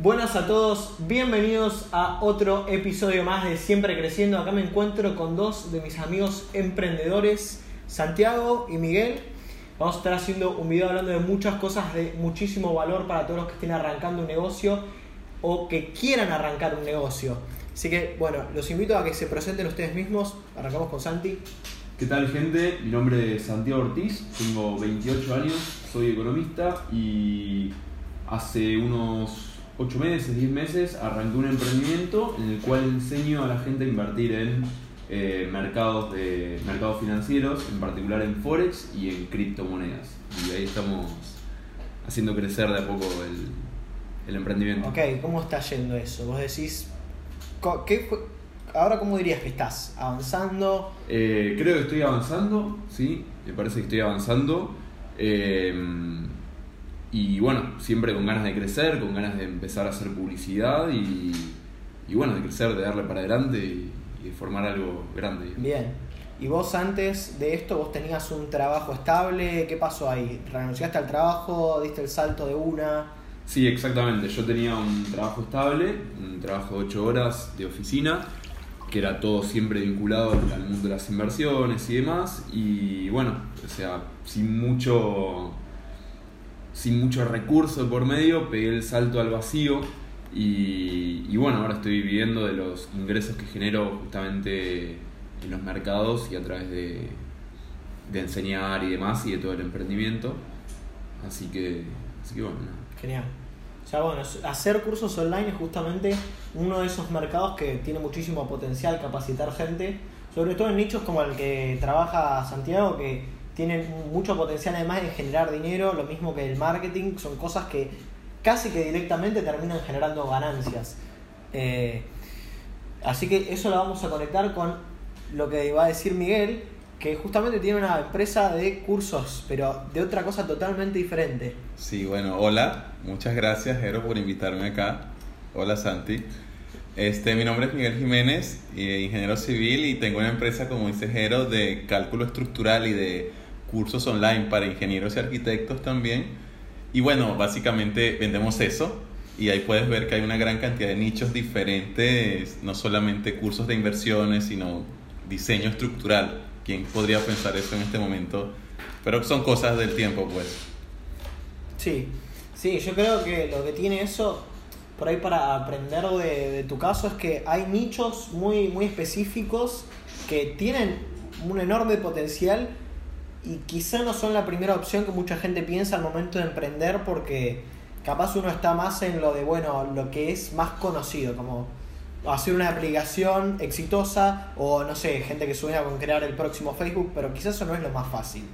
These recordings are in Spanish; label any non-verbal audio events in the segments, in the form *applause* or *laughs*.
Buenas a todos, bienvenidos a otro episodio más de Siempre Creciendo. Acá me encuentro con dos de mis amigos emprendedores, Santiago y Miguel. Vamos a estar haciendo un video hablando de muchas cosas de muchísimo valor para todos los que estén arrancando un negocio o que quieran arrancar un negocio. Así que, bueno, los invito a que se presenten ustedes mismos. Arrancamos con Santi. ¿Qué tal gente? Mi nombre es Santiago Ortiz, tengo 28 años, soy economista y hace unos 8 meses, 10 meses arranqué un emprendimiento en el cual enseño a la gente a invertir en eh, mercados, de, mercados financieros, en particular en Forex y en criptomonedas. Y ahí estamos haciendo crecer de a poco el, el emprendimiento. Ok, ¿cómo está yendo eso? Vos decís, ¿qué ahora cómo dirías que estás? ¿Avanzando? Eh, creo que estoy avanzando, sí, me parece que estoy avanzando. Eh, y bueno, siempre con ganas de crecer, con ganas de empezar a hacer publicidad y, y bueno, de crecer, de darle para adelante y, y de formar algo grande. Bien. ¿Y vos antes de esto, vos tenías un trabajo estable? ¿Qué pasó ahí? ¿Renunciaste al trabajo? ¿Diste el salto de una? Sí, exactamente. Yo tenía un trabajo estable, un trabajo de 8 horas de oficina, que era todo siempre vinculado al mundo de las inversiones y demás. Y bueno, o sea, sin mucho, sin mucho recurso por medio, pegué el salto al vacío. Y, y bueno, ahora estoy viviendo de los ingresos que genero justamente en los mercados y a través de, de enseñar y demás y de todo el emprendimiento. Así que, así que bueno, nada. Genial. O sea, bueno, hacer cursos online es justamente uno de esos mercados que tiene muchísimo potencial capacitar gente, sobre todo en nichos como el que trabaja Santiago, que tienen mucho potencial además en generar dinero, lo mismo que el marketing, son cosas que casi que directamente terminan generando ganancias. Eh, así que eso lo vamos a conectar con lo que iba a decir Miguel, que justamente tiene una empresa de cursos, pero de otra cosa totalmente diferente. Sí, bueno, hola, muchas gracias Jero por invitarme acá. Hola Santi. Este, mi nombre es Miguel Jiménez, eh, ingeniero civil y tengo una empresa, como dice Jero, de cálculo estructural y de cursos online para ingenieros y arquitectos también. Y bueno, básicamente vendemos eso y ahí puedes ver que hay una gran cantidad de nichos diferentes, no solamente cursos de inversiones, sino diseño estructural. ¿Quién podría pensar eso en este momento? Pero son cosas del tiempo, pues. Sí, sí, yo creo que lo que tiene eso, por ahí para aprender de, de tu caso, es que hay nichos muy, muy específicos que tienen un enorme potencial y quizá no son la primera opción que mucha gente piensa al momento de emprender porque capaz uno está más en lo de, bueno, lo que es más conocido, como hacer una aplicación exitosa o no sé, gente que sueña con crear el próximo Facebook, pero quizás eso no es lo más fácil.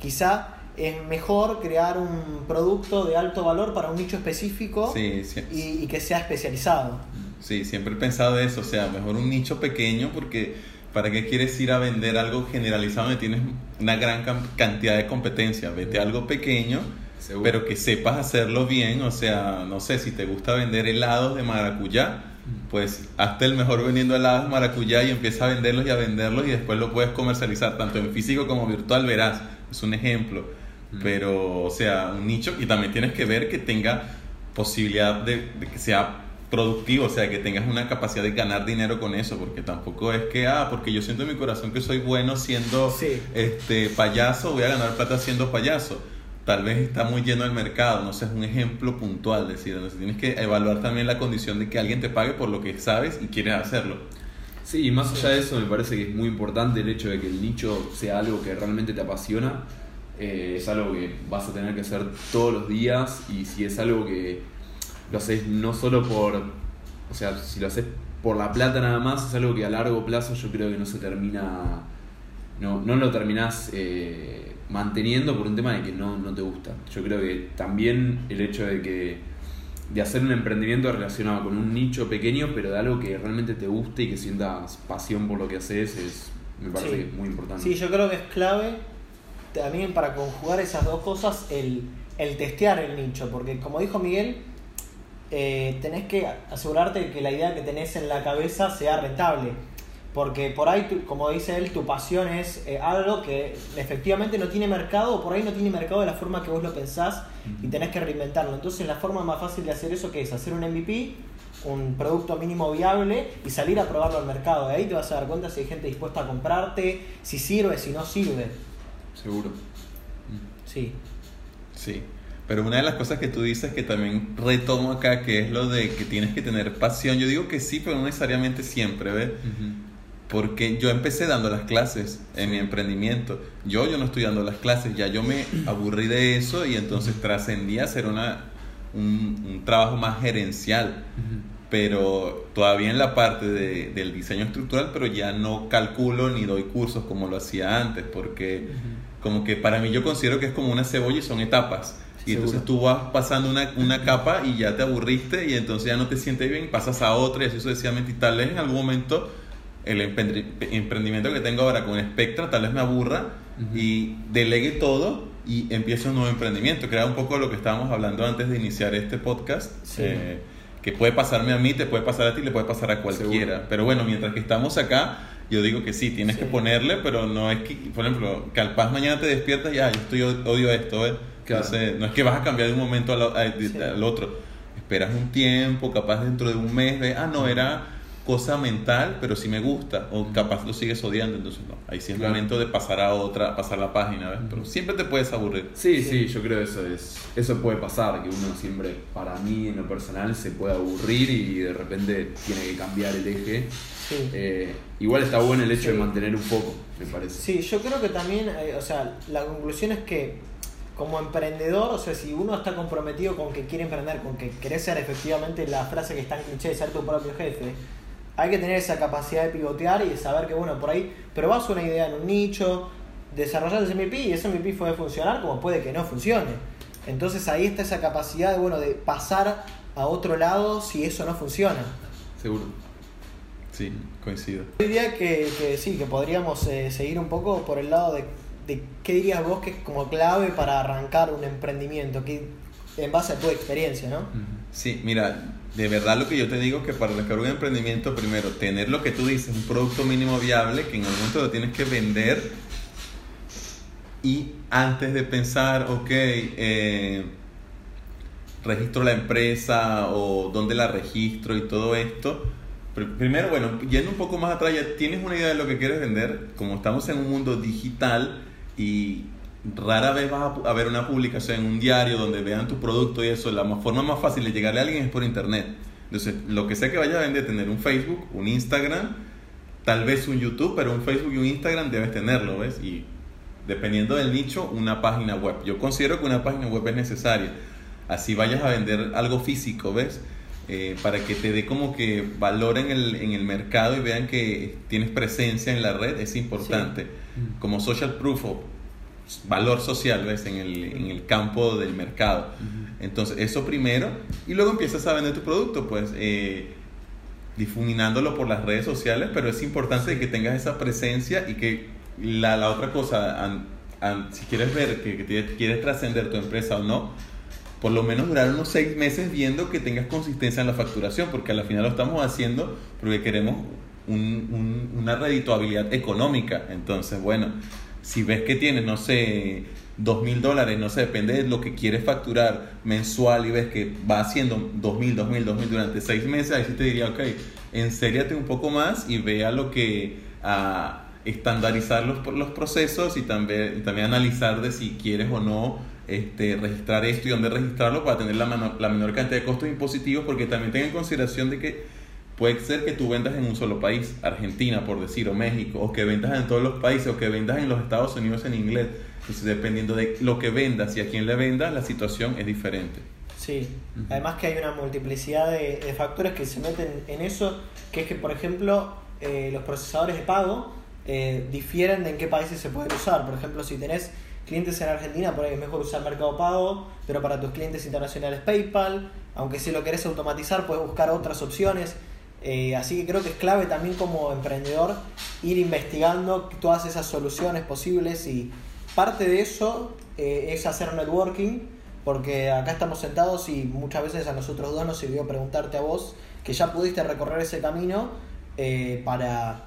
Quizá es mejor crear un producto de alto valor para un nicho específico Sí, sí. y, y que sea especializado. Sí, siempre he pensado eso, o sea, mejor un nicho pequeño porque ¿para qué quieres ir a vender algo generalizado donde tienes una gran cantidad de competencia? Vete a algo pequeño, Seguro. pero que sepas hacerlo bien, o sea, no sé, si te gusta vender helados de maracuyá, pues hazte el mejor vendiendo helados de maracuyá y empieza a venderlos y a venderlos y después lo puedes comercializar tanto en físico como virtual, verás, es un ejemplo. Mm. Pero, o sea, un nicho y también tienes que ver que tenga posibilidad de, de que sea productivo, o sea, que tengas una capacidad de ganar dinero con eso, porque tampoco es que, ah, porque yo siento en mi corazón que soy bueno siendo Sí. este payaso, voy a ganar plata siendo payaso. Tal vez está muy lleno el mercado, no sé, es un ejemplo puntual, es decir, entonces tienes que evaluar también la condición de que alguien te pague por lo que sabes y quieres hacerlo. Sí, y más allá de eso me parece que es muy importante el hecho de que el nicho sea algo que realmente te apasiona. Eh, es algo que vas a tener que hacer todos los días y si es algo que lo haces no solo por, o sea, si lo haces por la plata nada más, es algo que a largo plazo yo creo que no se termina, no, no lo terminás eh, manteniendo por un tema de que no, no te gusta. Yo creo que también el hecho de que de hacer un emprendimiento relacionado con un nicho pequeño, pero de algo que realmente te guste y que sientas pasión por lo que haces, es, me parece Sí. que es muy importante. Sí, yo creo que es clave también para conjugar esas dos cosas el, el testear el nicho, porque como dijo Miguel, eh, tenés que asegurarte de que la idea que tenés en la cabeza sea rentable. Porque por ahí, tu- como dice él, tu pasión es eh, algo que efectivamente no tiene mercado o por ahí no tiene mercado de la forma que vos lo pensás y tenés que reinventarlo. Entonces la forma más fácil de hacer eso que es hacer un MVP, un producto mínimo viable y salir a probarlo al mercado. De ahí te vas a dar cuenta si hay gente dispuesta a comprarte, si sirve, si no sirve. Seguro. Sí. Sí. Pero una de las cosas que tú dices que también retomo acá, que es lo de que tienes que tener pasión. Yo digo que sí, pero no necesariamente siempre, ¿ves? Porque yo empecé dando las clases en mi emprendimiento. Yo, yo no estoy dando las clases, ya yo me *clears throat* aburrí de eso y entonces trascendí a hacer una, un, un trabajo más gerencial. Pero todavía en la parte de- del diseño estructural, pero ya no calculo ni doy cursos como lo hacía antes, porque como que para mí yo considero que es como una cebolla y son etapas. Y Seguro. entonces tú vas pasando una, una capa y ya te aburriste y entonces ya no te sientes bien, pasas a otra y así sucesivamente. Y tal vez en algún momento el emprendimiento que tengo ahora con Spectra tal vez me aburra Ujú. y delegue todo y empiece un nuevo emprendimiento. Era un poco lo que estábamos hablando antes de iniciar este podcast. Sí. eh, que puede pasarme a mí, te puede pasar a ti, le puede pasar a cualquiera. Seguro. Pero bueno, mientras que estamos acá, yo digo que sí, tienes Sí. que ponerle, pero no es que, por ejemplo, que al paz mañana te despiertas y, ah, yo estoy, odio esto, ¿ves? Claro. Entonces, no es que vas a cambiar de un momento al, al- Sí. al otro. Esperas un tiempo, capaz dentro de un mes, ves, ah, no, era cosa mental, pero sí me gusta, o capaz lo sigues odiando, entonces no, ahí sí es Claro. momento de pasar a otra, pasar la página, ¿ves? Pero siempre te puedes aburrir. Sí, Sí. sí, yo creo que eso es eso puede pasar, que uno siempre, para mí en lo personal, se puede aburrir y de repente tiene que cambiar el eje. Sí. Eh, igual está bueno el hecho Sí. de mantener un foco, me parece. Sí, yo creo que también, eh, o sea, la conclusión es que como emprendedor, o sea, si uno está comprometido con que quiere emprender, con que querés ser efectivamente la frase que está en cliché de ser tu propio jefe, hay que tener esa capacidad de pivotear y de saber que, bueno, por ahí probás una idea en un nicho, desarrollás ese MVP y ese MVP puede funcionar como puede que no funcione. Entonces ahí está esa capacidad de, bueno, de pasar a otro lado si eso no funciona. Seguro. Sí, coincido. Yo diría que, que sí, que podríamos eh, seguir un poco por el lado de, de qué dirías vos que es como clave para arrancar un emprendimiento, que, en base a tu experiencia, ¿no? Sí, mira, de verdad lo que yo te digo que para arrancar un emprendimiento, primero, tener lo que tú dices, un producto mínimo viable, que en algún momento lo tienes que vender. Y antes de pensar, ok, eh, registro la empresa o dónde la registro y todo esto. pr- Primero, bueno, yendo un poco más atrás, ya tienes una idea de lo que quieres vender. Como estamos en un mundo digital y rara vez vas a ver una publicación en un diario donde vean tu producto y eso, la ma- forma más fácil de llegarle a alguien es por internet. Entonces, lo que sea que vayas a vender, tener un Facebook, un Instagram, tal vez un YouTube, pero un Facebook y un Instagram debes tenerlo, ¿ves? Y dependiendo del nicho, una página web. Yo considero que una página web es necesaria. Así vayas a vender algo físico, ¿ves? Eh, para que te dé como que valor en el, en el mercado y vean que tienes presencia en la red, es importante. Como social proof o valor social, ¿ves? En el, en el campo del mercado. Entonces, eso primero. Y luego empiezas a vender tu producto, pues, eh, difuminándolo por las redes sociales, pero es importante que tengas esa presencia y que la, la otra cosa, an- an- si quieres ver que, que te- quieres trascender tu empresa o no, por lo menos durar unos seis meses viendo que tengas consistencia en la facturación, porque al final lo estamos haciendo porque queremos un- un- una redituabilidad económica. Entonces, bueno, si ves que tienes, no sé, dos mil dólares, no sé, depende de lo que quieres facturar mensual y ves que va haciendo dos mil, dos mil, dos mil durante seis meses, ahí sí te diría, ok, ensériate un poco más y vea lo que a estandarizar los, los procesos y también, también analizar de si quieres o no este, registrar esto y dónde registrarlo para tener la, mano- la menor cantidad de costos impositivos, porque también ten en consideración de que puede ser que tú vendas en un solo país, Argentina por decir, o México, o que vendas en todos los países, o que vendas en los Estados Unidos en inglés. Entonces, dependiendo de lo que vendas y a quién le vendas, la situación es diferente. Sí, Ujú. además que hay una multiplicidad de, de factores que se meten en eso, que es que, por ejemplo, eh, los procesadores de pago eh, difieren de en qué países se pueden usar. Por ejemplo, si tenés clientes en Argentina, por ahí es mejor usar Mercado Pago, pero para tus clientes internacionales PayPal, aunque si lo querés automatizar, puedes buscar otras opciones. Eh, así que creo que es clave también como emprendedor ir investigando todas esas soluciones posibles y parte de eso eh, es hacer networking porque acá estamos sentados y muchas veces a nosotros dos nos sirvió preguntarte a vos que ya pudiste recorrer ese camino para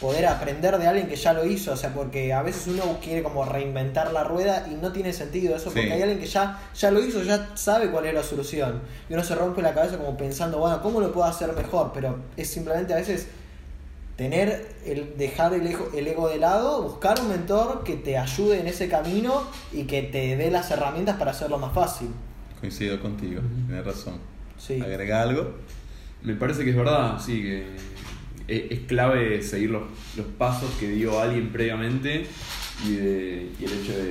poder aprender de alguien que ya lo hizo, o sea, porque a veces uno quiere como reinventar la rueda y no tiene sentido eso, porque Sí. hay alguien que ya, ya lo hizo, ya sabe cuál es la solución. Y uno se rompe la cabeza como pensando, bueno, ¿cómo lo puedo hacer mejor? Pero es simplemente a veces tener el dejar el ego, el ego de lado, buscar un mentor que te ayude en ese camino y que te dé las herramientas para hacerlo más fácil. Coincido contigo, tienes razón. Sí. ¿Agrega algo? Me parece que es verdad, sí, que es, es clave seguir los, los pasos que dio alguien previamente y, de- y el hecho de,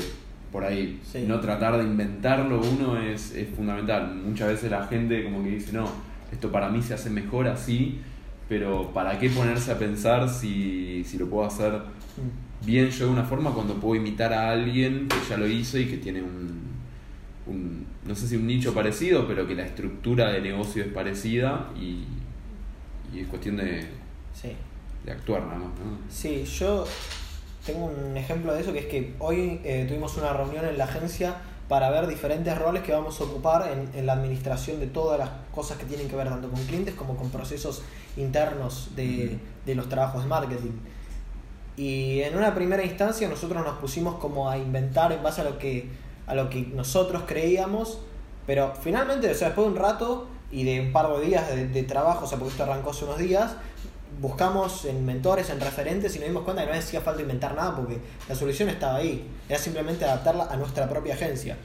por ahí, Sí. no tratar de inventarlo uno es, es fundamental. Muchas veces la gente como que dice, no, esto para mí se hace mejor así, pero ¿para qué ponerse a pensar si, si lo puedo hacer bien yo de una forma cuando puedo imitar a alguien que ya lo hizo y que tiene un, un- no sé si un nicho parecido, pero que la estructura de negocio es parecida y, y es cuestión de, Sí. de actuar nada más. ¿no? Sí, yo tengo un ejemplo de eso que es que hoy eh, tuvimos una reunión en la agencia para ver diferentes roles que vamos a ocupar en, en la administración de todas las cosas que tienen que ver tanto con clientes como con procesos internos de, de los trabajos de marketing. Y en una primera instancia nosotros nos pusimos como a inventar en base a lo que, a lo que nosotros creíamos, pero finalmente, o sea, después de un rato y de un par de días de, de trabajo, o sea, porque esto arrancó hace unos días, buscamos en mentores, en referentes y nos dimos cuenta que no hacía falta inventar nada porque la solución estaba ahí, era simplemente adaptarla a nuestra propia agencia.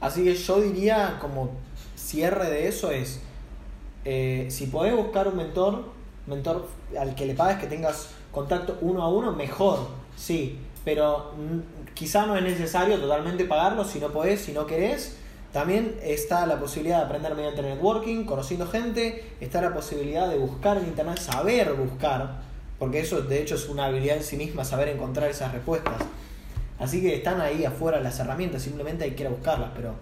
Así que yo diría como cierre de eso es, eh, si podés buscar un mentor, mentor al que le pagues que tengas contacto uno a uno, mejor, sí, pero quizá no es necesario totalmente pagarlo si no podés, si no querés. También está la posibilidad de aprender mediante networking, conociendo gente, está la posibilidad de buscar en internet, saber buscar, porque eso de hecho es una habilidad en sí misma, saber encontrar esas respuestas. Así que están ahí afuera las herramientas, simplemente hay que ir a buscarlas, pero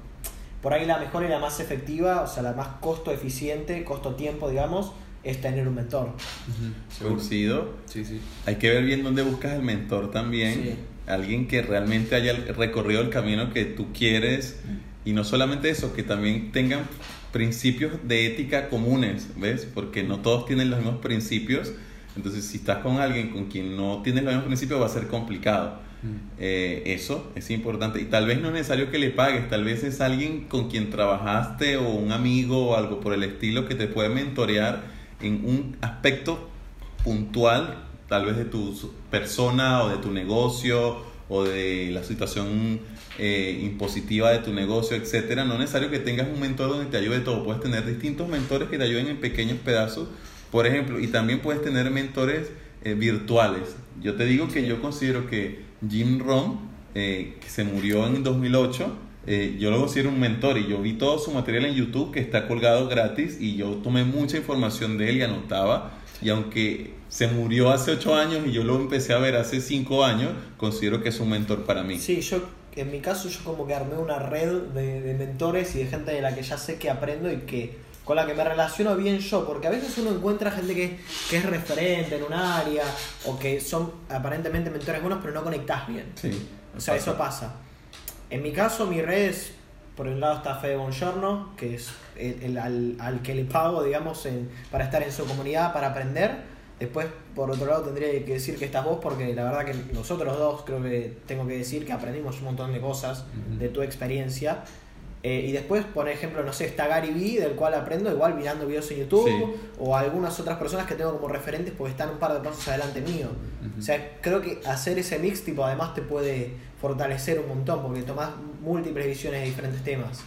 por ahí la mejor y la más efectiva, o sea, la más costo eficiente, costo tiempo, digamos, es tener un mentor. Coincido. Sí, sí. Hay que ver bien dónde buscas el mentor también. Sí. Alguien que realmente haya recorrido el camino que tú quieres. Y no solamente eso, que también tengan principios de ética comunes, ¿ves? Porque no todos tienen los mismos principios. Entonces, si estás con alguien con quien no tienes los mismos principios, va a ser complicado. Eh, eso es importante. Y tal vez no es necesario que le pagues, tal vez es alguien con quien trabajaste o un amigo o algo por el estilo que te puede mentorear en un aspecto puntual, tal vez de tu persona o de tu negocio o de la situación eh, impositiva de tu negocio, etcétera. No es necesario que tengas un mentor donde te ayude todo. Puedes tener distintos mentores que te ayuden en pequeños pedazos, por ejemplo, y también puedes tener mentores eh, virtuales. Yo te digo que yo considero que Jim Rohn, eh, que se murió en 2008, eh, yo lo considero un mentor y yo vi todo su material en YouTube que está colgado gratis y yo tomé mucha información de él y anotaba. Y aunque se murió hace 8 años y yo lo empecé a ver hace 5 años, considero que es un mentor para mí. Sí, yo, en mi caso, yo como que armé una red de, de mentores y de gente de la que ya sé que aprendo y que con la que me relaciono bien yo, porque a veces uno encuentra gente que, que es referente en un área o que son aparentemente mentores buenos, pero no conectás bien. Sí, O sea, pasa. eso pasa. En mi caso, mi red es, por un lado está Fede Bongiorno, que es el, el- al, al que le pago, digamos, en- para estar en su comunidad, para aprender. Después, por otro lado, tendría que decir que estás vos, porque la verdad que nosotros dos creo que tengo que decir que aprendimos un montón de cosas de tu experiencia. Eh, y después, por ejemplo, no sé, está Gary Vee, del cual aprendo igual mirando videos en YouTube, Sí. o algunas otras personas que tengo como referentes porque están un par de pasos adelante mío. O sea, creo que hacer ese mix, tipo, además te puede fortalecer un montón, porque tomás múltiples visiones de diferentes temas.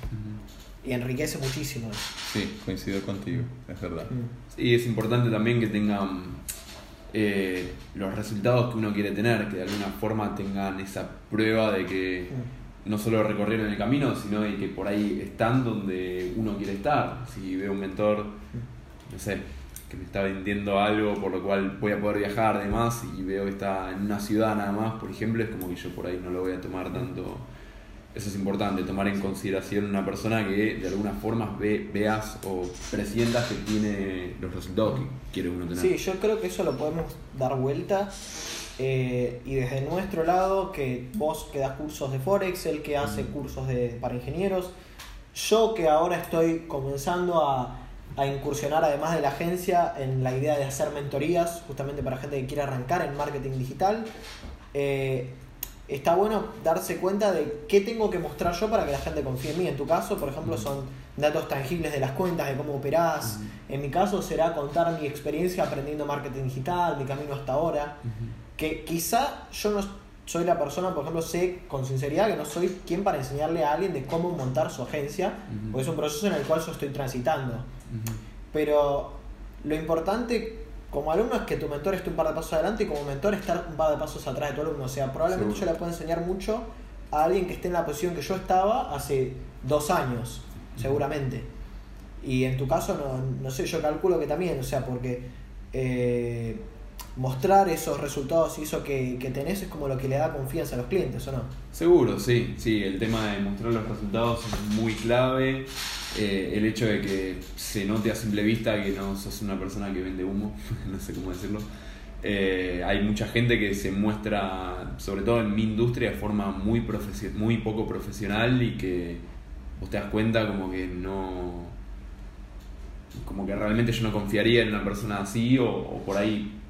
Y enriquece muchísimo. Sí, coincido contigo, es verdad. Mm. Sí, es importante también que tengan eh, los resultados que uno quiere tener, que de alguna forma tengan esa prueba de que Mm. no solo recorrieron el camino, sino de que por ahí están donde uno quiere estar. Si veo un mentor, no sé, que me está vendiendo algo por lo cual voy a poder viajar además y veo que está en una ciudad nada más, por ejemplo, es como que yo por ahí no lo voy a tomar tanto. Eso es importante, tomar en consideración una persona que de alguna forma ve, veas o presientas que tiene los resultados que quiere uno tener. Sí, yo creo que eso lo podemos dar vuelta. eh, y desde nuestro lado, que vos que das cursos de Forex, el que hace cursos de, para ingenieros, yo que ahora estoy comenzando a a incursionar además de la agencia en la idea de hacer mentorías justamente para gente que quiere arrancar en marketing digital. Eh, está bueno darse cuenta de qué tengo que mostrar yo para que la gente confíe en mí. En tu caso, por ejemplo, son datos tangibles de las cuentas, de cómo operás. En mi caso será contar mi experiencia aprendiendo marketing digital, mi camino hasta ahora. Que quizá yo no soy la persona, por ejemplo, sé con sinceridad que no soy quien para enseñarle a alguien de cómo montar su agencia, porque es un proceso en el cual yo estoy transitando. Pero lo importante como alumno es que tu mentor esté un par de pasos adelante y como mentor estar un par de pasos atrás de tu alumno. O sea, probablemente yo le puedo enseñar mucho a alguien que esté en la posición que yo estaba hace dos años, seguramente. Y en tu caso, no, no sé, yo calculo que también, o sea, porque eh, mostrar esos resultados y eso que, que, tenés es como lo que le da confianza a los clientes, ¿o no? Seguro, sí, sí, el tema de mostrar los resultados es muy clave. Eh, el hecho de que se note a simple vista que no sos una persona que vende humo, *laughs* no sé cómo decirlo. Eh, hay mucha gente que se muestra, sobre todo en mi industria, de forma muy, muy poco profesional y que vos te das cuenta como que no. como que realmente yo no confiaría en una persona así o, por ahí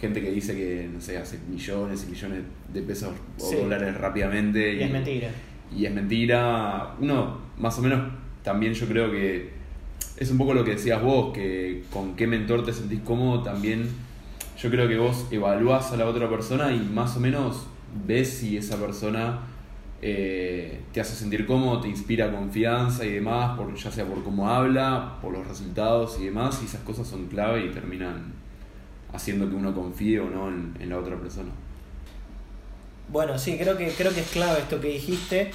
gente que dice que, no sé, hace millones y millones de pesos o dólares rápidamente. Y, y, es mentira. Y es mentira. Uno, más o menos, también yo creo que es un poco lo que decías vos, que con qué mentor te sentís cómodo también. Yo creo que vos evaluás a la otra persona y más o menos ves si esa persona eh, te hace sentir cómodo, te inspira confianza y demás, por, ya sea por cómo habla, por los resultados y demás, y esas cosas son clave y terminan haciendo que uno confíe o no en, en la otra persona. Bueno, sí, creo que, creo que es clave esto que dijiste.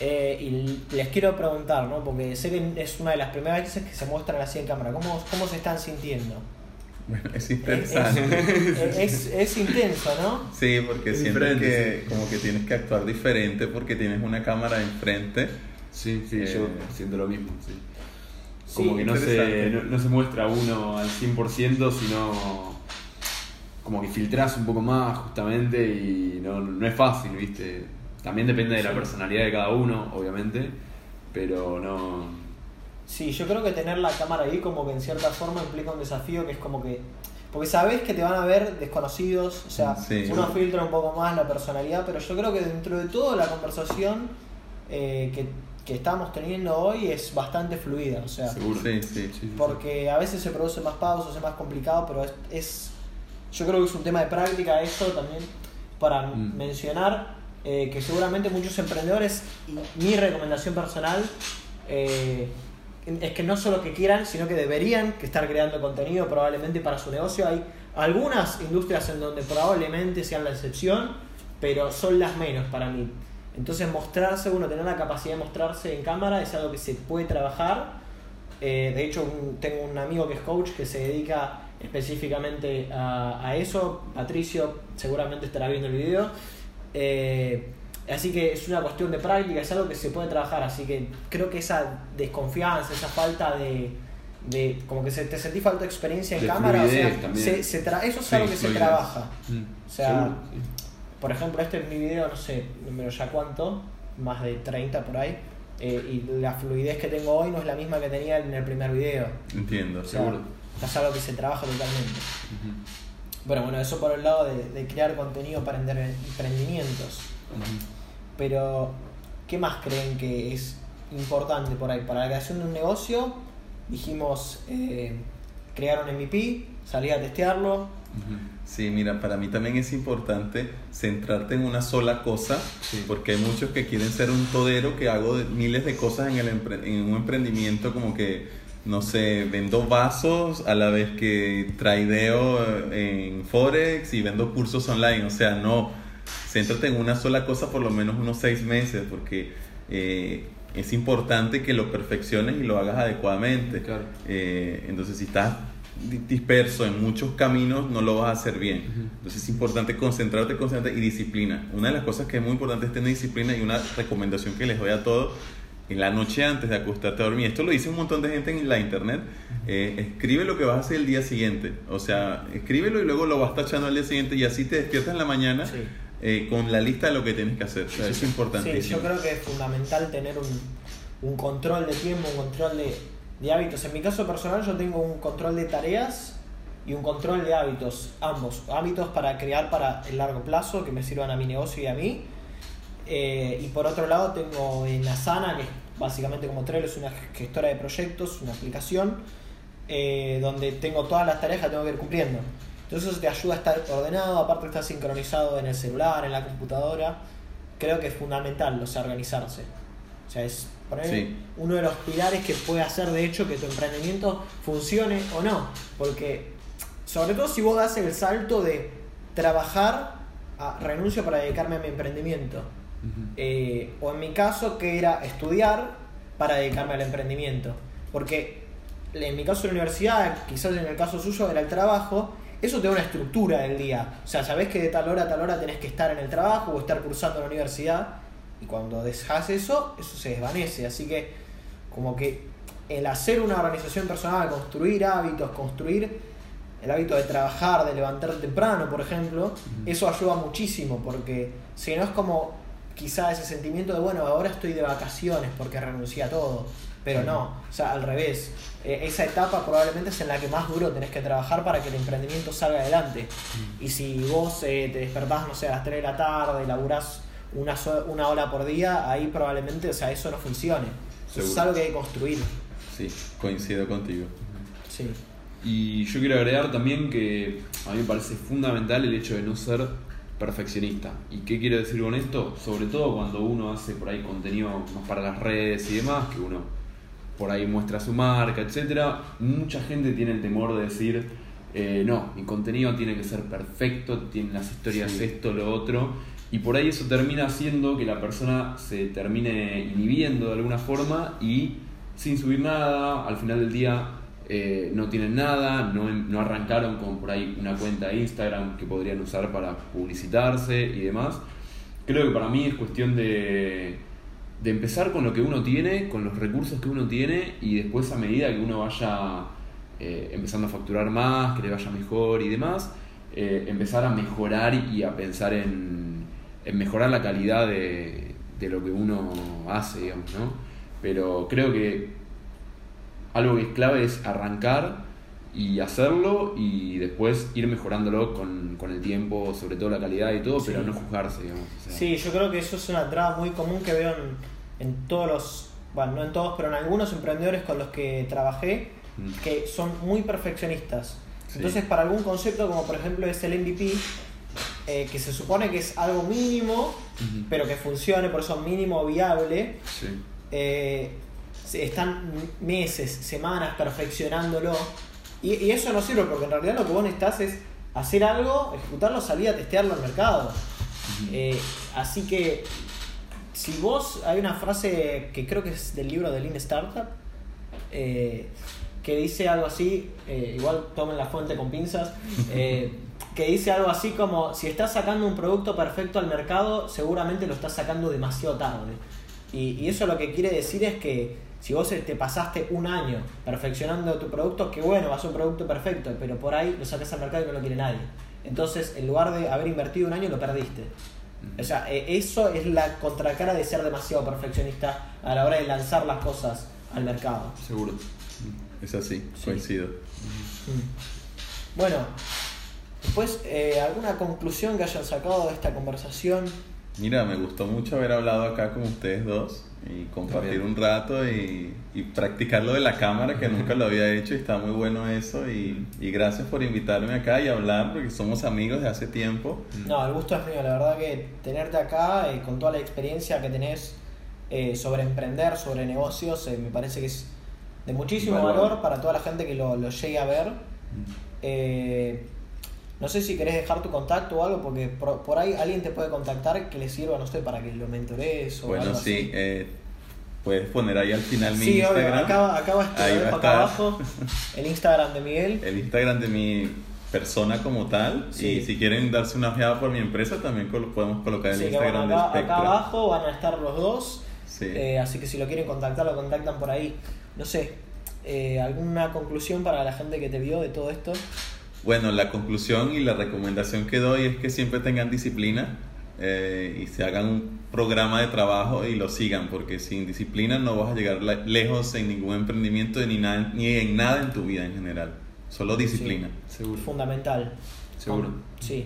Eh, y les quiero preguntar, ¿no? porque sé que es una de las primeras veces que se muestran así en cámara. ¿Cómo, cómo se están sintiendo? Bueno, es interesante. *laughs* Es, es, intenso, ¿no? Sí, porque siempre que como que tienes que actuar diferente porque tienes una cámara enfrente. Sí, sí, yo eh, siento lo mismo, sí. Como que no se, no, se muestra uno al 100%, sino como que filtras un poco más justamente y no, no es fácil, ¿viste? También depende de la personalidad de cada uno, obviamente, pero no... Sí, yo creo que tener la cámara ahí como que en cierta forma implica un desafío que es como que... Porque sabes que te van a ver desconocidos, o sea, uno filtra un poco más la personalidad, pero yo creo que dentro de todo la conversación eh, que, que, estamos teniendo hoy es bastante fluida, o sea, Seguro. Sí, sí, porque a veces se produce más pausas, es más complicado, pero es, es, yo creo que es un tema de práctica eso también para mm. mencionar eh, que seguramente muchos emprendedores, y mi recomendación personal, eh, es que no solo que quieran, sino que deberían que estar creando contenido probablemente para su negocio. Hay algunas industrias en donde probablemente sean la excepción, pero son las menos para mí. Entonces mostrarse, uno tener la capacidad de mostrarse en cámara es algo que se puede trabajar. Eh, de hecho, tengo un amigo que es coach que se dedica específicamente a, a eso. Patricio seguramente estará viendo el video. Eh, así que es una cuestión de práctica, es algo que se puede trabajar, así que creo que esa desconfianza, esa falta de, de como que se, te sentí falta de experiencia en cámara, o sea, se, se eso es algo que se trabaja. Mm. O sea, por ejemplo, este es mi video, no sé, número ya cuánto, más de 30 por ahí. Eh, y la fluidez que tengo hoy no es la misma que tenía en el primer video. Entiendo, seguro. Es algo que se trabaja totalmente. Bueno, bueno, eso por el lado de, crear contenido para emprendimientos. Pero, ¿qué más creen que es importante por ahí? Para la creación de un negocio, dijimos eh, crear un MVP, salir a testearlo. Sí, mira, para mí también es importante centrarte en una sola cosa, porque hay muchos que quieren ser un todero que hago miles de cosas en, el en un emprendimiento como que no sé, vendo vasos a la vez que traideo en Forex y vendo cursos online. O sea, no, céntrate en una sola cosa por lo menos unos seis meses, porque eh, es importante que lo perfecciones y lo hagas adecuadamente. Eh, entonces, si estás disperso en muchos caminos, no lo vas a hacer bien. Entonces, es importante concentrarte, concentrarte y disciplina. Una de las cosas que es muy importante es tener disciplina y una recomendación que les doy a todos en la noche antes de acostarte a dormir. Esto lo dice un montón de gente en la internet. Eh, escribe lo que vas a hacer el día siguiente. O sea, escríbelo y luego lo vas tachando al día siguiente y así te despiertas en la mañana eh, con la lista de lo que tienes que hacer. eso es importantísimo. Sí, yo creo que es fundamental tener un, un, control de tiempo, un control de, de hábitos. En mi caso personal yo tengo un control de tareas y un control de hábitos, ambos. Hábitos para crear para el largo plazo, que me sirvan a mi negocio y a mí. Eh, y por otro lado tengo en Asana, que es básicamente como Trello, es una gestora de proyectos, una aplicación, eh, donde tengo todas las tareas que tengo que ir cumpliendo. Entonces eso te ayuda a estar ordenado, aparte está sincronizado en el celular, en la computadora. Creo que es fundamental, o sea, organizarse. O sea, es uno de los pilares que puede hacer de hecho que tu emprendimiento funcione o no. Porque, sobre todo si vos das el salto de trabajar a renuncio para dedicarme a mi emprendimiento. Eh, o en mi caso, que era estudiar para dedicarme al emprendimiento. Porque en mi caso de la universidad, quizás en el caso suyo era el trabajo, eso te da una estructura del día. O sea, sabés que de tal hora a tal hora tenés que estar en el trabajo o estar cursando en la universidad. Y cuando dejas eso, eso se desvanece. Así que, como que el hacer una organización personal, construir hábitos, construir el hábito de trabajar, de levantar temprano, por ejemplo, eso ayuda muchísimo. Porque si no es como quizá ese sentimiento de, bueno, ahora estoy de vacaciones porque renuncié a todo. Pero no, o sea, al revés. E, esa etapa probablemente es en la que más duro tenés que trabajar para que el emprendimiento salga adelante. Y si vos eh, te despertás, no sé, a las 3 de la tarde y laburás una, una hora por día, ahí probablemente, o sea, eso no funcione. es algo que hay que construir. Sí, coincido contigo. Sí. Y yo quiero agregar también que a mí me parece fundamental el hecho de no ser perfeccionista. ¿Y qué quiero decir con esto? Sobre todo cuando uno hace por ahí contenido más para las redes y demás, que uno por ahí muestra su marca, etcétera, mucha gente tiene el temor de decir, eh, no, mi contenido tiene que ser perfecto, tiene las historias esto, lo otro, y por ahí eso termina haciendo que la persona se termine inhibiendo de alguna forma y sin subir nada, al final del día eh, no tienen nada, no, arrancaron con por ahí una cuenta de Instagram que podrían usar para publicitarse y demás. Creo que para mí es cuestión de, de empezar con lo que uno tiene, con los recursos que uno tiene y después a medida que uno vaya eh, empezando a facturar más, que le vaya mejor y demás, eh, empezar a mejorar y a pensar en, en mejorar la calidad de, de, lo que uno hace, digamos, ¿no? Pero creo que algo que es clave es arrancar y hacerlo y después ir mejorándolo con, el tiempo, sobre todo la calidad y todo, pero no juzgarse, digamos. Sí, yo creo que eso es una traba muy común que veo en, todos los, bueno, no en todos, pero en algunos emprendedores con los que trabajé, mm. que son muy perfeccionistas. Entonces, para algún concepto, como por ejemplo es el MVP, eh, que se supone que es algo mínimo, pero que funcione, por eso mínimo viable, eh, están meses, semanas perfeccionándolo. Y, eso no sirve porque en realidad lo que vos necesitas es hacer algo, ejecutarlo, salir a testearlo al mercado. Eh, así que si vos, hay una frase que creo que es del libro de Lean Startup, eh, que dice algo así, eh, igual tomen la fuente con pinzas, *laughs* que dice algo así como, si estás sacando un producto perfecto al mercado, seguramente lo estás sacando demasiado tarde. Y, y eso lo que quiere decir es que si vos te pasaste un año perfeccionando tu producto, que bueno, va a un producto perfecto, pero por ahí lo sacas al mercado y no lo quiere nadie. Entonces, en lugar de haber invertido un año, lo perdiste. O sea, e, eso es la contracara de ser demasiado perfeccionista a la hora de lanzar las cosas al mercado. Seguro. Es así, coincido. Mm. Bueno, después, eh, ¿alguna conclusión que hayan sacado de esta conversación? Mira, me gustó mucho haber hablado acá con ustedes dos y compartir un rato y, y, practicar lo de la cámara que nunca lo había hecho y está muy bueno eso. Y, y, gracias por invitarme acá y hablar porque somos amigos de hace tiempo. No, el gusto es mío, la verdad que tenerte acá eh, con toda la experiencia que tenés eh, sobre emprender, sobre negocios, eh, me parece que es de muchísimo valor, para toda la gente que lo, lo llegue a ver. No sé si querés dejar tu contacto o algo, porque por, ahí alguien te puede contactar que le sirva, no sé, para que lo mentores o bueno, sí, Eh, puedes poner ahí al final mi sí, Instagram. acá, acá va a estar, acá abajo el Instagram de Miguel. *laughs* El Instagram de mi persona como tal. Y si quieren darse una ojeada por mi empresa, también podemos colocar el Instagram acá, de Acá abajo van a estar los dos. Eh, así que si lo quieren contactar, lo contactan por ahí. No sé, eh, ¿alguna conclusión para la gente que te vio de todo esto? Bueno, la conclusión y la recomendación que doy es que siempre tengan disciplina, eh, y se hagan un programa de trabajo y lo sigan, porque sin disciplina no vas a llegar le- lejos en ningún emprendimiento ni, nada, ni en nada en tu vida en general. Solo disciplina. Seguro. Fundamental. Seguro. Sí.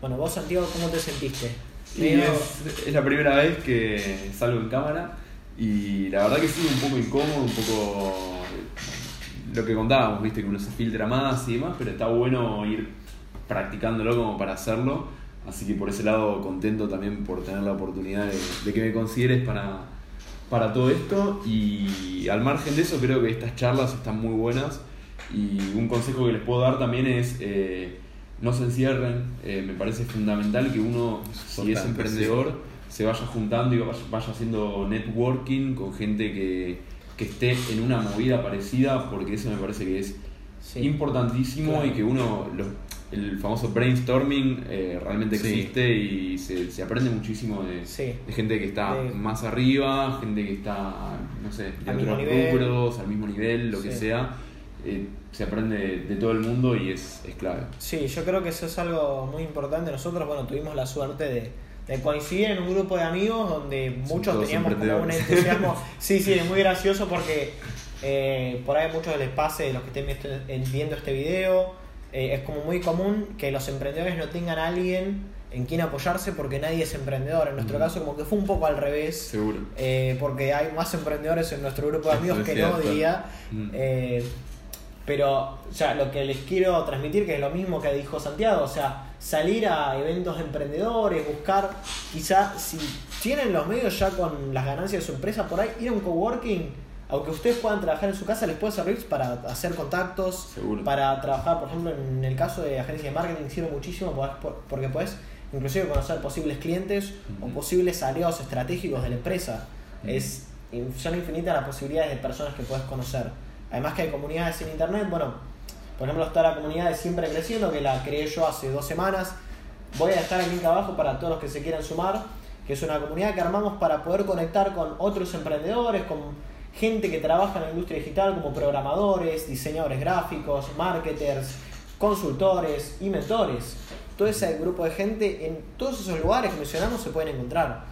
Bueno, vos, Santiago, ¿cómo te sentiste? Y es, es la primera vez que salgo en cámara y la verdad que sí, un poco incómodo, un poco lo que contábamos, viste, que uno se filtra más y demás, pero está bueno ir practicándolo como para hacerlo. Así que por ese lado contento también por tener la oportunidad de, de que me consideres para, para todo esto. Y al margen de eso creo que estas charlas están muy buenas. Y un consejo que les puedo dar también es eh, no se encierren, Eh, me parece fundamental que uno, si es emprendedor, se vaya juntando y vaya, vaya haciendo networking con gente que, que esté en una movida parecida porque eso me parece que es Sí. importantísimo Claro. y que uno, lo- el famoso brainstorming eh, realmente Sí. existe y se, se aprende muchísimo de, Sí. de gente que está De- más arriba, gente que está, no sé, de Al mismo otros nivel. rubros, al mismo nivel, lo que sea. Eh, se aprende de, de todo el mundo y es, es clave. Sí, yo creo que eso es algo muy importante. Nosotros, bueno, tuvimos la suerte de, de coincidir en un grupo de amigos donde muchos teníamos como un entusiasmo. *laughs* Sí, sí, es muy gracioso porque eh, por ahí muchos les pase, los que estén viendo- viendo este video, eh, es como muy común que los emprendedores no tengan a alguien en quien apoyarse porque nadie es emprendedor. En nuestro caso, como que fue un poco al revés. Seguro. eh, porque hay más emprendedores en nuestro grupo de amigos que no, diría. Mm. Pero ya lo que les quiero transmitir, que es lo mismo que dijo Santiago, o sea, salir a eventos de emprendedores, buscar, quizá si tienen los medios ya con las ganancias de su empresa, por ahí ir a un coworking, aunque ustedes puedan trabajar en su casa, les puede servir para hacer contactos, Seguro. para trabajar, por ejemplo, en el caso de agencias de marketing sirve muchísimo porque puedes inclusive conocer posibles clientes o Ujú. posibles aliados estratégicos de la empresa. Ujú. Es, son infinitas las posibilidades de personas que puedes conocer. Además que hay comunidades en internet, bueno, por ejemplo está la comunidad de Siempre Creciendo, que la creé yo hace dos semanas. Voy a dejar el link abajo para todos los que se quieran sumar, que es una comunidad que armamos para poder conectar con otros emprendedores, con gente que trabaja en la industria digital como programadores, diseñadores gráficos, marketers, consultores y mentores. Todo ese grupo de gente en todos esos lugares que mencionamos se pueden encontrar.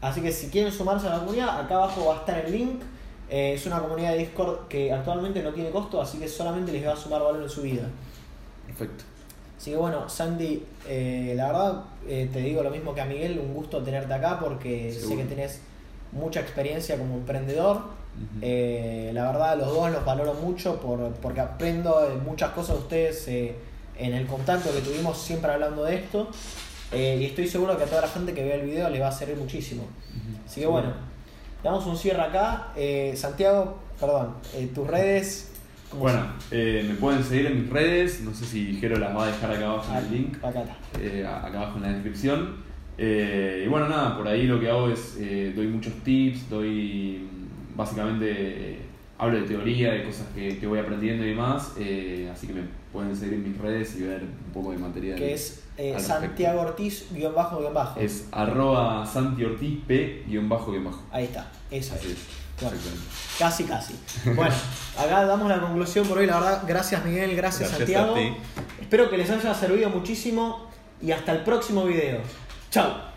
Así que si quieren sumarse a la comunidad, acá abajo va a estar el link. Eh, es una comunidad de Discord que actualmente no tiene costo, así que solamente les va a sumar valor en su vida. Perfecto. Así que bueno, Sandy, eh, la verdad eh, te digo lo mismo que a Miguel, un gusto tenerte acá porque sé que tenés mucha experiencia como emprendedor. La verdad los dos los valoro mucho por, porque aprendo de muchas cosas de ustedes en el contacto que tuvimos siempre hablando de esto. Y estoy seguro que a toda la gente que vea el video le va a servir muchísimo. Así que bueno, damos un cierre acá. Eh, Santiago, perdón, eh, tus redes. ¿cómo Bueno, eh, me pueden seguir en mis redes, no sé si Jero las va a dejar acá abajo en el link. Acá eh, acá abajo en la descripción. Eh, y bueno, nada, por ahí lo que hago es, eh, doy muchos tips, doy mm, básicamente, hablo de teoría, de cosas que, que voy aprendiendo y demás, así que me pueden seguir en mis redes y ver un poco de material. Que es eh. Santiago Ortiz, guion bajo, guion bajo. Es arroba Santi Ortiz P guion bajo guion bajo. Ahí está, eso Así es. es. Bueno, casi, casi. *laughs* Bueno, acá damos la conclusión por hoy. La verdad, gracias Miguel, gracias, Gracias Santiago. a ti. Espero que les haya servido muchísimo y hasta el próximo video. Chao.